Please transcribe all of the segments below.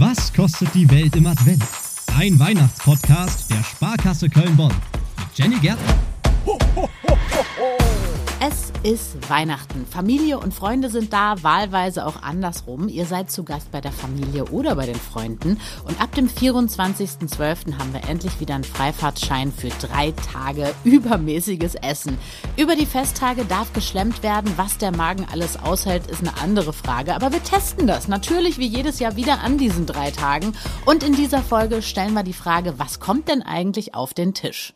Was kostet die Welt im Advent? Ein Weihnachtspodcast der Sparkasse Köln-Bonn mit Jenny Gärtner. Ho, ho, ho, es ist Weihnachten. Familie und Freunde sind da, wahlweise auch andersrum. Ihr seid zu Gast bei der Familie oder bei den Freunden. Und ab dem 24.12. haben wir endlich wieder einen Freifahrtschein für drei Tage übermäßiges Essen. Über die Festtage darf geschlemmt werden. Was der Magen alles aushält, ist eine andere Frage. Aber wir testen das natürlich wie jedes Jahr wieder an diesen drei Tagen. Und in dieser Folge stellen wir die Frage, was kommt denn eigentlich auf den Tisch?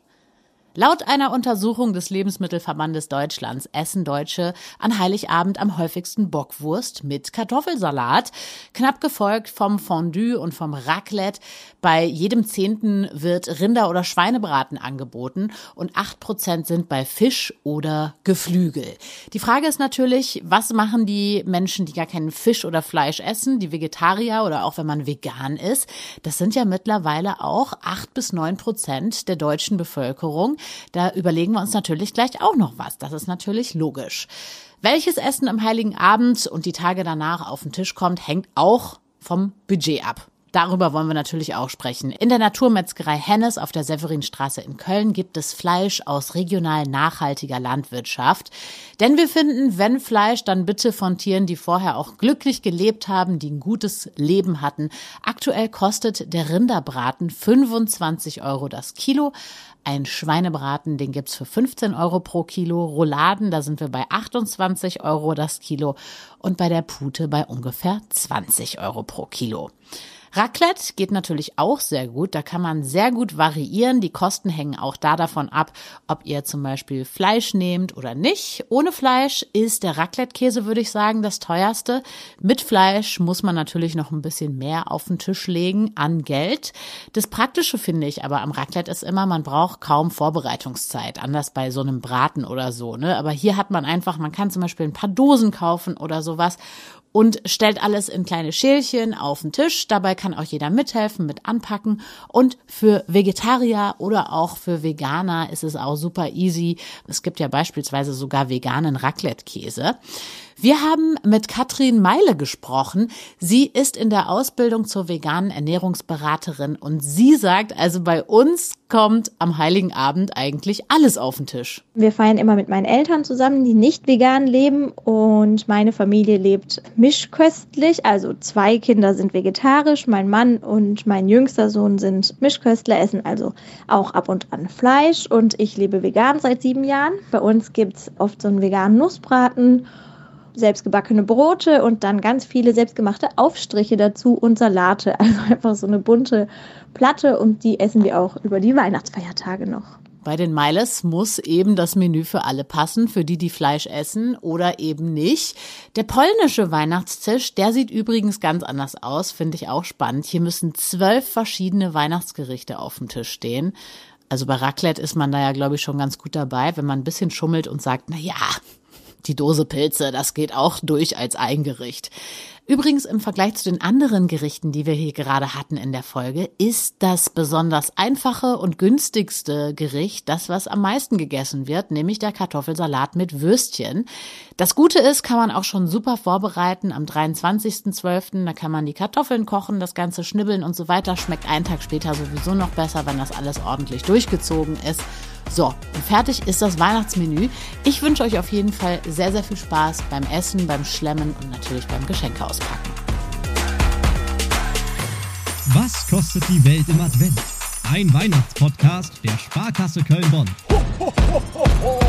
Laut einer Untersuchung des Lebensmittelverbandes Deutschlands essen Deutsche an Heiligabend am häufigsten Bockwurst mit Kartoffelsalat, knapp gefolgt vom Fondue und vom Raclette. Bei jedem Zehnten wird Rinder- oder Schweinebraten angeboten und acht Prozent sind bei Fisch oder Geflügel. Die Frage ist natürlich, was machen die Menschen, die gar keinen Fisch oder Fleisch essen, die Vegetarier oder auch wenn man vegan ist? Das sind ja mittlerweile auch acht bis neun Prozent der deutschen Bevölkerung. Da überlegen wir uns natürlich gleich auch noch was. Das ist natürlich logisch. Welches Essen am Heiligen Abend und die Tage danach auf den Tisch kommt, hängt auch vom Budget ab. Darüber wollen wir natürlich auch sprechen. In der Naturmetzgerei Hennes auf der Severinstraße in Köln gibt es Fleisch aus regional nachhaltiger Landwirtschaft. Denn wir finden, wenn Fleisch, dann bitte von Tieren, die vorher auch glücklich gelebt haben, die ein gutes Leben hatten. Aktuell kostet der Rinderbraten 25 Euro das Kilo. Ein Schweinebraten, den gibt's für 15 Euro pro Kilo. Rouladen, da sind wir bei 28 Euro das Kilo. Und bei der Pute bei ungefähr 20 Euro pro Kilo. Raclette geht natürlich auch sehr gut. Da kann man sehr gut variieren. Die Kosten hängen auch da davon ab, ob ihr zum Beispiel Fleisch nehmt oder nicht. Ohne Fleisch ist der Raclette-Käse, würde ich sagen, das teuerste. Mit Fleisch muss man natürlich noch ein bisschen mehr auf den Tisch legen an Geld. Das Praktische finde ich aber am Raclette ist immer, man braucht kaum Vorbereitungszeit. Anders bei so einem Braten oder so, ne? Aber hier hat man einfach, man kann zum Beispiel ein paar Dosen kaufen oder sowas und stellt alles in kleine Schälchen auf den Tisch. Dabei kann auch jeder mithelfen, mit anpacken. Und für Vegetarier oder auch für Veganer ist es auch super easy. Es gibt ja beispielsweise sogar veganen Raclette-Käse. Wir haben mit Katrin Meile gesprochen. Sie ist in der Ausbildung zur veganen Ernährungsberaterin und sie sagt, also bei uns kommt am Heiligen Abend eigentlich alles auf den Tisch. Wir feiern immer mit meinen Eltern zusammen, die nicht vegan leben und meine Familie lebt mischköstlich. Also zwei Kinder sind vegetarisch, mein Mann und mein jüngster Sohn sind Mischköstler, essen also auch ab und an Fleisch und ich lebe vegan seit sieben Jahren. Bei uns gibt es oft so einen veganen Nussbraten selbstgebackene Brote und dann ganz viele selbstgemachte Aufstriche dazu und Salate. Also einfach so eine bunte Platte und die essen wir auch über die Weihnachtsfeiertage noch. Bei den Miles muss eben das Menü für alle passen, für die, die Fleisch essen oder eben nicht. Der polnische Weihnachtstisch, der sieht übrigens ganz anders aus, finde ich auch spannend. Hier müssen zwölf verschiedene Weihnachtsgerichte auf dem Tisch stehen. Also bei Raclette ist man da ja, glaube ich, schon ganz gut dabei, wenn man ein bisschen schummelt und sagt, na ja, die Dose Pilze, das geht auch durch als Eingericht. Übrigens im Vergleich zu den anderen Gerichten, die wir hier gerade hatten in der Folge, ist das besonders einfache und günstigste Gericht das, was am meisten gegessen wird, nämlich der Kartoffelsalat mit Würstchen. Das Gute ist, kann man auch schon super vorbereiten am 23.12. Da kann man die Kartoffeln kochen, das Ganze schnibbeln und so weiter. Schmeckt einen Tag später sowieso noch besser, wenn das alles ordentlich durchgezogen ist. So, und fertig ist das Weihnachtsmenü. Ich wünsche euch auf jeden Fall sehr, sehr viel Spaß beim Essen, beim Schlemmen und natürlich beim Geschenke auspacken. Was kostet die Welt im Advent? Ein Weihnachtspodcast der Sparkasse Köln-Bonn. Ho, ho, ho,